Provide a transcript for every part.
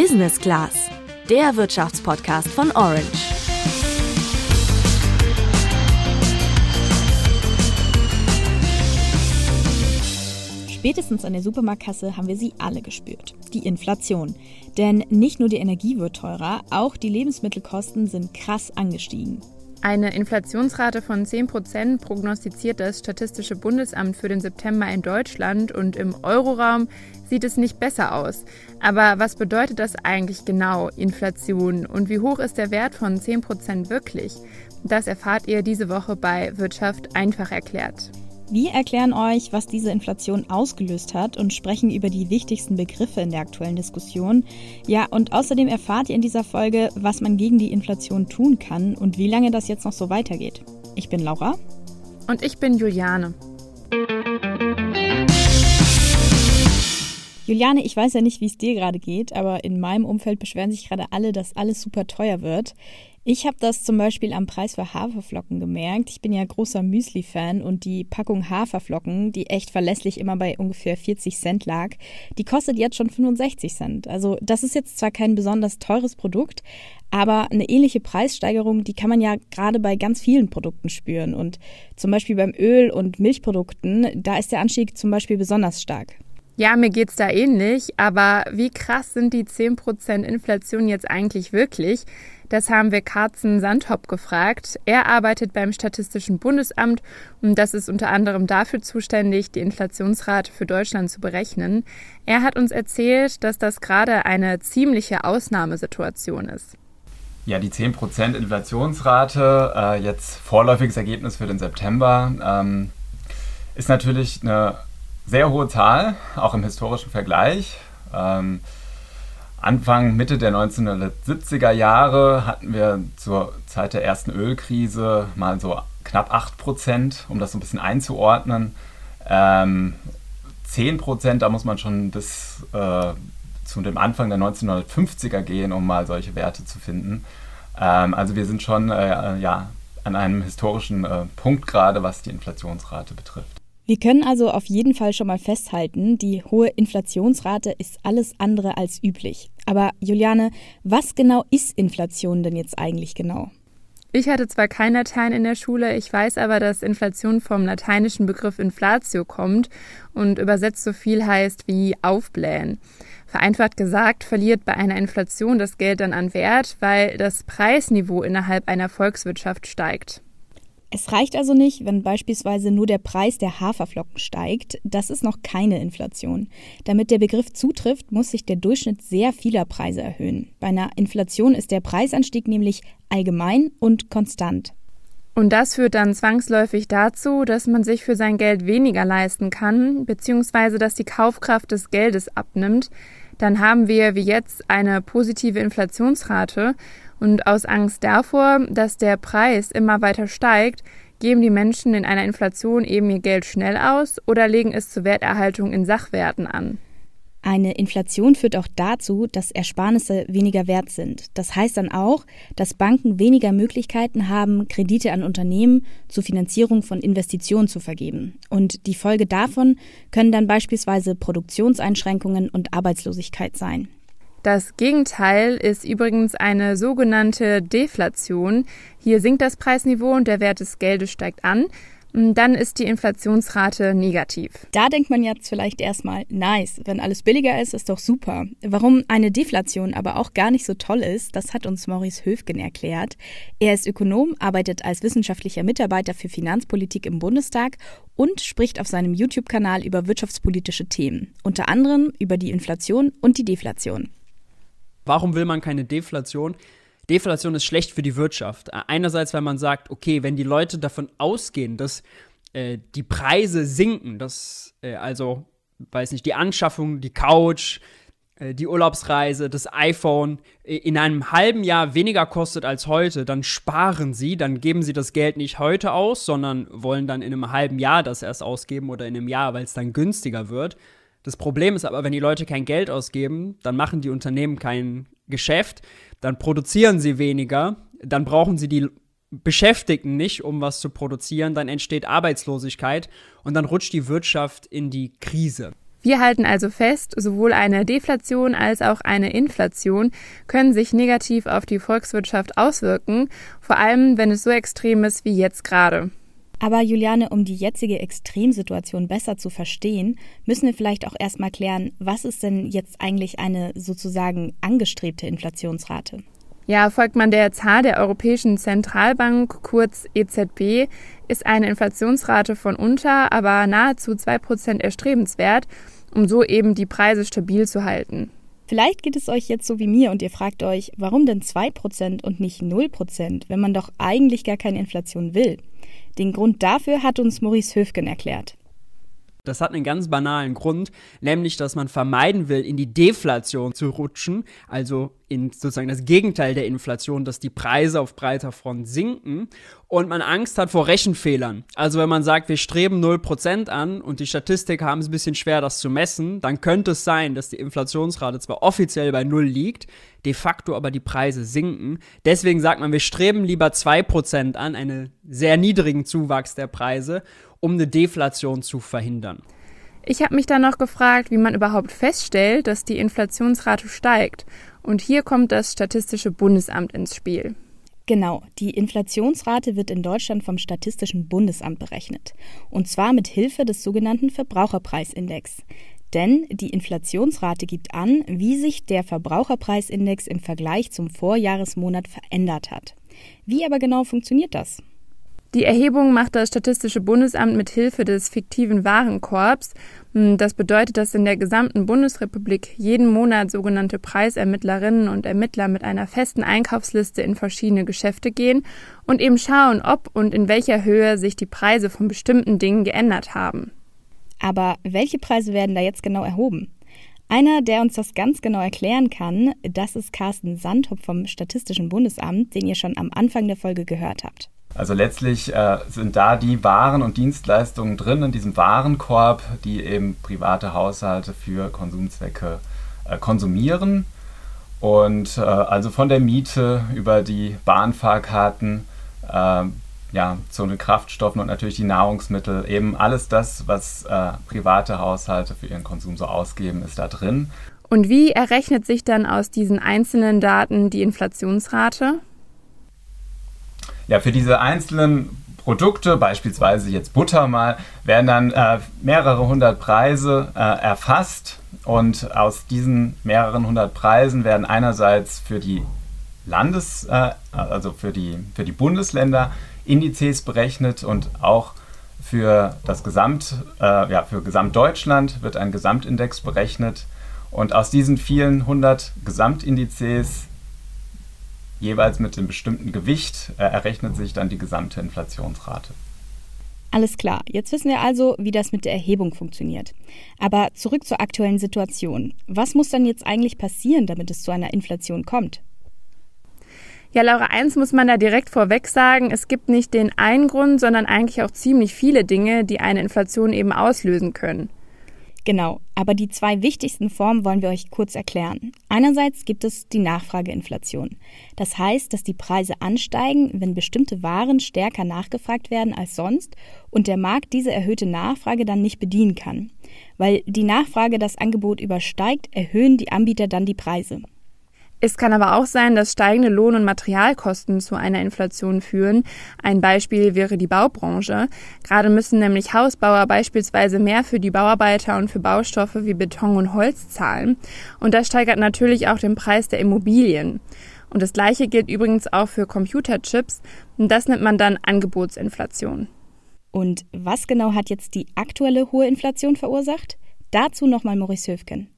Business Class, der Wirtschaftspodcast von Orange. Spätestens an der Supermarktkasse haben wir sie alle gespürt. Die Inflation. Denn nicht nur die Energie wird teurer, auch die Lebensmittelkosten sind krass angestiegen. Eine Inflationsrate von 10% prognostiziert das Statistische Bundesamt für den September in Deutschland und im Euroraum sieht es nicht besser aus. Aber was bedeutet das eigentlich genau, Inflation, und wie hoch ist der Wert von 10% wirklich? Das erfahrt ihr diese Woche bei Wirtschaft einfach erklärt. Wir erklären euch, was diese Inflation ausgelöst hat und sprechen über die wichtigsten Begriffe in der aktuellen Diskussion. Ja, und außerdem erfahrt ihr in dieser Folge, was man gegen die Inflation tun kann und wie lange das jetzt noch so weitergeht. Ich bin Laura. Und ich bin Juliane. Juliane, ich weiß ja nicht, wie es dir gerade geht, aber in meinem Umfeld beschweren sich gerade alle, dass alles super teuer wird. Ich habe das zum Beispiel am Preis für Haferflocken gemerkt. Ich bin ja großer Müsli-Fan und die Packung Haferflocken, die echt verlässlich immer bei ungefähr 40 Cent lag, die kostet jetzt schon 65 Cent. Also das ist jetzt zwar kein besonders teures Produkt, aber eine ähnliche Preissteigerung, die kann man ja gerade bei ganz vielen Produkten spüren. Und zum Beispiel beim Öl- und Milchprodukten, da ist der Anstieg zum Beispiel besonders stark. Ja, mir geht's da ähnlich, aber wie krass sind die 10% Inflation jetzt eigentlich wirklich? Das haben wir Karzen Sandhop gefragt. Er arbeitet beim Statistischen Bundesamt und das ist unter anderem dafür zuständig, die Inflationsrate für Deutschland zu berechnen. Er hat uns erzählt, dass das gerade eine ziemliche Ausnahmesituation ist. Ja, die 10% Inflationsrate, äh, jetzt vorläufiges Ergebnis für den September, ähm, ist natürlich eine sehr hohe Zahl, auch im historischen Vergleich. Ähm, Anfang, Mitte der 1970er Jahre hatten wir zur Zeit der ersten Ölkrise mal so knapp 8 Prozent, um das so ein bisschen einzuordnen. Ähm, 10 Prozent, da muss man schon bis äh, zu dem Anfang der 1950er gehen, um mal solche Werte zu finden. Ähm, also wir sind schon äh, ja, an einem historischen äh, Punkt gerade, was die Inflationsrate betrifft. Wir können also auf jeden Fall schon mal festhalten, die hohe Inflationsrate ist alles andere als üblich. Aber Juliane, was genau ist Inflation denn jetzt eigentlich genau? Ich hatte zwar kein Latein in der Schule, ich weiß aber, dass Inflation vom lateinischen Begriff Inflatio kommt und übersetzt so viel heißt wie aufblähen. Vereinfacht gesagt, verliert bei einer Inflation das Geld dann an Wert, weil das Preisniveau innerhalb einer Volkswirtschaft steigt. Es reicht also nicht, wenn beispielsweise nur der Preis der Haferflocken steigt. Das ist noch keine Inflation. Damit der Begriff zutrifft, muss sich der Durchschnitt sehr vieler Preise erhöhen. Bei einer Inflation ist der Preisanstieg nämlich allgemein und konstant. Und das führt dann zwangsläufig dazu, dass man sich für sein Geld weniger leisten kann, beziehungsweise dass die Kaufkraft des Geldes abnimmt. Dann haben wir wie jetzt eine positive Inflationsrate und aus Angst davor, dass der Preis immer weiter steigt, geben die Menschen in einer Inflation eben ihr Geld schnell aus oder legen es zur Werterhaltung in Sachwerten an. Eine Inflation führt auch dazu, dass Ersparnisse weniger wert sind. Das heißt dann auch, dass Banken weniger Möglichkeiten haben, Kredite an Unternehmen zur Finanzierung von Investitionen zu vergeben. Und die Folge davon können dann beispielsweise Produktionseinschränkungen und Arbeitslosigkeit sein. Das Gegenteil ist übrigens eine sogenannte Deflation. Hier sinkt das Preisniveau und der Wert des Geldes steigt an. Dann ist die Inflationsrate negativ. Da denkt man jetzt vielleicht erstmal, nice, wenn alles billiger ist, ist doch super. Warum eine Deflation aber auch gar nicht so toll ist, das hat uns Maurice Höfgen erklärt. Er ist Ökonom, arbeitet als wissenschaftlicher Mitarbeiter für Finanzpolitik im Bundestag und spricht auf seinem YouTube-Kanal über wirtschaftspolitische Themen, unter anderem über die Inflation und die Deflation. Warum will man keine Deflation? Deflation ist schlecht für die Wirtschaft. Einerseits, weil man sagt, okay, wenn die Leute davon ausgehen, dass äh, die Preise sinken, dass äh, also, weiß nicht, die Anschaffung, die Couch, äh, die Urlaubsreise, das iPhone äh, in einem halben Jahr weniger kostet als heute, dann sparen sie, dann geben sie das Geld nicht heute aus, sondern wollen dann in einem halben Jahr das erst ausgeben oder in einem Jahr, weil es dann günstiger wird. Das Problem ist aber, wenn die Leute kein Geld ausgeben, dann machen die Unternehmen kein Geschäft, dann produzieren sie weniger, dann brauchen sie die Beschäftigten nicht, um was zu produzieren, dann entsteht Arbeitslosigkeit und dann rutscht die Wirtschaft in die Krise. Wir halten also fest, sowohl eine Deflation als auch eine Inflation können sich negativ auf die Volkswirtschaft auswirken, vor allem wenn es so extrem ist wie jetzt gerade. Aber Juliane, um die jetzige Extremsituation besser zu verstehen, müssen wir vielleicht auch erstmal klären, was ist denn jetzt eigentlich eine sozusagen angestrebte Inflationsrate? Ja, folgt man der Zahl der Europäischen Zentralbank, kurz EZB, ist eine Inflationsrate von unter, aber nahezu 2% erstrebenswert, um so eben die Preise stabil zu halten. Vielleicht geht es euch jetzt so wie mir und ihr fragt euch, warum denn 2% und nicht 0%, wenn man doch eigentlich gar keine Inflation will? Den Grund dafür hat uns Maurice Höfgen erklärt. Das hat einen ganz banalen Grund, nämlich dass man vermeiden will, in die Deflation zu rutschen, also in sozusagen das Gegenteil der Inflation, dass die Preise auf breiter Front sinken und man Angst hat vor Rechenfehlern. Also wenn man sagt, wir streben 0% an und die Statistik haben es ein bisschen schwer, das zu messen, dann könnte es sein, dass die Inflationsrate zwar offiziell bei 0 liegt, de facto aber die Preise sinken. Deswegen sagt man, wir streben lieber 2% an, einen sehr niedrigen Zuwachs der Preise um eine Deflation zu verhindern. Ich habe mich dann noch gefragt, wie man überhaupt feststellt, dass die Inflationsrate steigt. Und hier kommt das Statistische Bundesamt ins Spiel. Genau, die Inflationsrate wird in Deutschland vom Statistischen Bundesamt berechnet. Und zwar mit Hilfe des sogenannten Verbraucherpreisindex. Denn die Inflationsrate gibt an, wie sich der Verbraucherpreisindex im Vergleich zum Vorjahresmonat verändert hat. Wie aber genau funktioniert das? Die Erhebung macht das Statistische Bundesamt mit Hilfe des fiktiven Warenkorbs. Hm, das bedeutet, dass in der gesamten Bundesrepublik jeden Monat sogenannte Preisermittlerinnen und Ermittler mit einer festen Einkaufsliste in verschiedene Geschäfte gehen und eben schauen, ob und in welcher Höhe sich die Preise von bestimmten Dingen geändert haben. Aber welche Preise werden da jetzt genau erhoben? Einer, der uns das ganz genau erklären kann, das ist Carsten Sandhop vom Statistischen Bundesamt, den ihr schon am Anfang der Folge gehört habt. Also letztlich äh, sind da die Waren und Dienstleistungen drin in diesem Warenkorb, die eben private Haushalte für Konsumzwecke äh, konsumieren. Und äh, also von der Miete über die Bahnfahrkarten äh, ja, zu den Kraftstoffen und natürlich die Nahrungsmittel, eben alles das, was äh, private Haushalte für ihren Konsum so ausgeben, ist da drin. Und wie errechnet sich dann aus diesen einzelnen Daten die Inflationsrate? Ja, für diese einzelnen Produkte, beispielsweise jetzt Butter mal, werden dann äh, mehrere hundert Preise äh, erfasst. Und aus diesen mehreren hundert Preisen werden einerseits für die Landes-, äh, also für die, für die Bundesländer Indizes berechnet und auch für das Gesamt, äh, ja, für Gesamtdeutschland wird ein Gesamtindex berechnet. Und aus diesen vielen hundert Gesamtindizes jeweils mit einem bestimmten Gewicht äh, errechnet sich dann die gesamte Inflationsrate. Alles klar, jetzt wissen wir also, wie das mit der Erhebung funktioniert. Aber zurück zur aktuellen Situation. Was muss dann jetzt eigentlich passieren, damit es zu einer Inflation kommt? Ja, Laura, eins muss man da direkt vorweg sagen, es gibt nicht den einen Grund, sondern eigentlich auch ziemlich viele Dinge, die eine Inflation eben auslösen können. Genau, aber die zwei wichtigsten Formen wollen wir euch kurz erklären. Einerseits gibt es die Nachfrageinflation. Das heißt, dass die Preise ansteigen, wenn bestimmte Waren stärker nachgefragt werden als sonst und der Markt diese erhöhte Nachfrage dann nicht bedienen kann. Weil die Nachfrage das Angebot übersteigt, erhöhen die Anbieter dann die Preise. Es kann aber auch sein, dass steigende Lohn- und Materialkosten zu einer Inflation führen. Ein Beispiel wäre die Baubranche. Gerade müssen nämlich Hausbauer beispielsweise mehr für die Bauarbeiter und für Baustoffe wie Beton und Holz zahlen. Und das steigert natürlich auch den Preis der Immobilien. Und das Gleiche gilt übrigens auch für Computerchips. Und das nennt man dann Angebotsinflation. Und was genau hat jetzt die aktuelle hohe Inflation verursacht? Dazu nochmal Maurice Höfgen.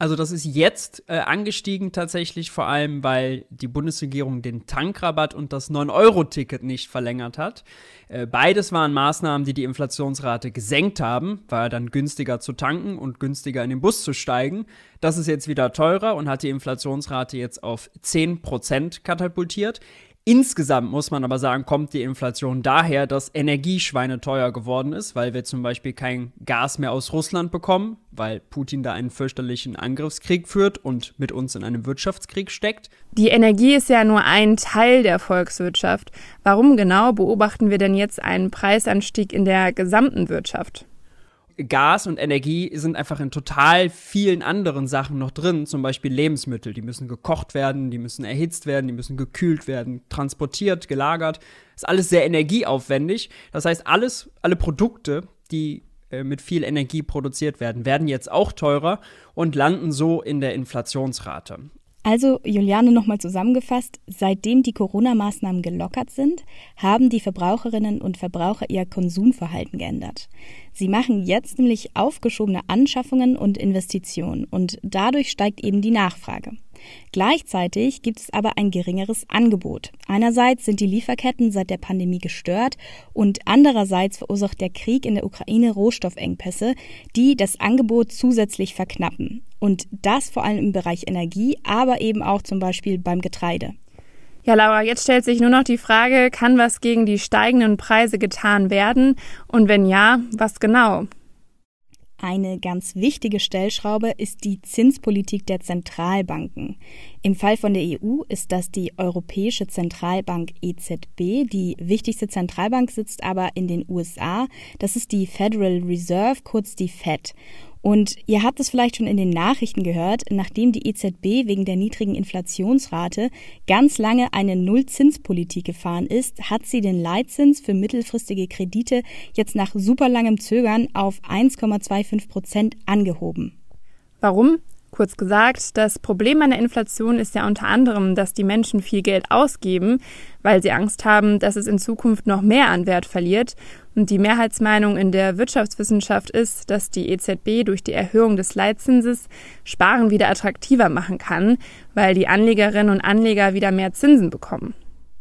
Also das ist jetzt äh, angestiegen tatsächlich vor allem, weil die Bundesregierung den Tankrabatt und das 9-Euro-Ticket nicht verlängert hat. Äh, beides waren Maßnahmen, die die Inflationsrate gesenkt haben, war dann günstiger zu tanken und günstiger in den Bus zu steigen. Das ist jetzt wieder teurer und hat die Inflationsrate jetzt auf 10% katapultiert. Insgesamt muss man aber sagen, kommt die Inflation daher, dass Energieschweine teuer geworden ist, weil wir zum Beispiel kein Gas mehr aus Russland bekommen, weil Putin da einen fürchterlichen Angriffskrieg führt und mit uns in einem Wirtschaftskrieg steckt. Die Energie ist ja nur ein Teil der Volkswirtschaft. Warum genau beobachten wir denn jetzt einen Preisanstieg in der gesamten Wirtschaft? Gas und Energie sind einfach in total vielen anderen Sachen noch drin, zum Beispiel Lebensmittel. Die müssen gekocht werden, die müssen erhitzt werden, die müssen gekühlt werden, transportiert, gelagert. Ist alles sehr energieaufwendig. Das heißt, alles, alle Produkte, die äh, mit viel Energie produziert werden, werden jetzt auch teurer und landen so in der Inflationsrate. Also, Juliane nochmal zusammengefasst, seitdem die Corona-Maßnahmen gelockert sind, haben die Verbraucherinnen und Verbraucher ihr Konsumverhalten geändert. Sie machen jetzt nämlich aufgeschobene Anschaffungen und Investitionen und dadurch steigt eben die Nachfrage. Gleichzeitig gibt es aber ein geringeres Angebot. Einerseits sind die Lieferketten seit der Pandemie gestört und andererseits verursacht der Krieg in der Ukraine Rohstoffengpässe, die das Angebot zusätzlich verknappen. Und das vor allem im Bereich Energie, aber eben auch zum Beispiel beim Getreide. Ja, Laura, jetzt stellt sich nur noch die Frage, kann was gegen die steigenden Preise getan werden? Und wenn ja, was genau? Eine ganz wichtige Stellschraube ist die Zinspolitik der Zentralbanken. Im Fall von der EU ist das die Europäische Zentralbank EZB. Die wichtigste Zentralbank sitzt aber in den USA. Das ist die Federal Reserve, kurz die Fed. Und ihr habt es vielleicht schon in den Nachrichten gehört, nachdem die EZB wegen der niedrigen Inflationsrate ganz lange eine Nullzinspolitik gefahren ist, hat sie den Leitzins für mittelfristige Kredite jetzt nach superlangem Zögern auf 1,25 Prozent angehoben. Warum? Kurz gesagt, das Problem an der Inflation ist ja unter anderem, dass die Menschen viel Geld ausgeben, weil sie Angst haben, dass es in Zukunft noch mehr an Wert verliert. Und die Mehrheitsmeinung in der Wirtschaftswissenschaft ist, dass die EZB durch die Erhöhung des Leitzinses Sparen wieder attraktiver machen kann, weil die Anlegerinnen und Anleger wieder mehr Zinsen bekommen.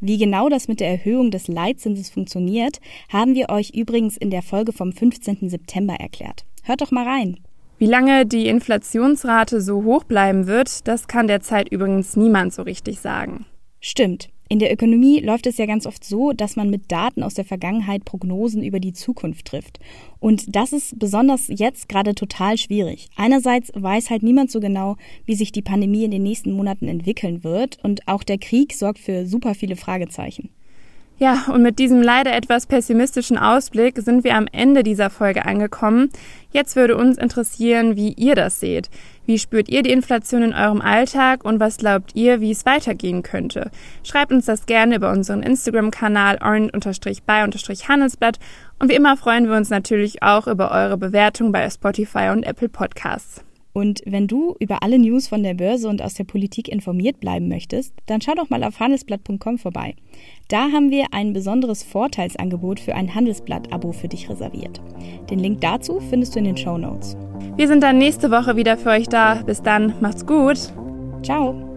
Wie genau das mit der Erhöhung des Leitzinses funktioniert, haben wir euch übrigens in der Folge vom 15. September erklärt. Hört doch mal rein. Wie lange die Inflationsrate so hoch bleiben wird, das kann derzeit übrigens niemand so richtig sagen. Stimmt. In der Ökonomie läuft es ja ganz oft so, dass man mit Daten aus der Vergangenheit Prognosen über die Zukunft trifft. Und das ist besonders jetzt gerade total schwierig. Einerseits weiß halt niemand so genau, wie sich die Pandemie in den nächsten Monaten entwickeln wird und auch der Krieg sorgt für super viele Fragezeichen. Ja, und mit diesem leider etwas pessimistischen Ausblick sind wir am Ende dieser Folge angekommen. Jetzt würde uns interessieren, wie ihr das seht. Wie spürt ihr die Inflation in eurem Alltag und was glaubt ihr, wie es weitergehen könnte? Schreibt uns das gerne über unseren Instagram-Kanal orange-by-handelsblatt und wie immer freuen wir uns natürlich auch über eure Bewertung bei Spotify und Apple Podcasts. Und wenn du über alle News von der Börse und aus der Politik informiert bleiben möchtest, dann schau doch mal auf handelsblatt.com vorbei. Da haben wir ein besonderes Vorteilsangebot für ein Handelsblatt-Abo für dich reserviert. Den Link dazu findest du in den Show Notes. Wir sind dann nächste Woche wieder für euch da. Bis dann, macht's gut. Ciao.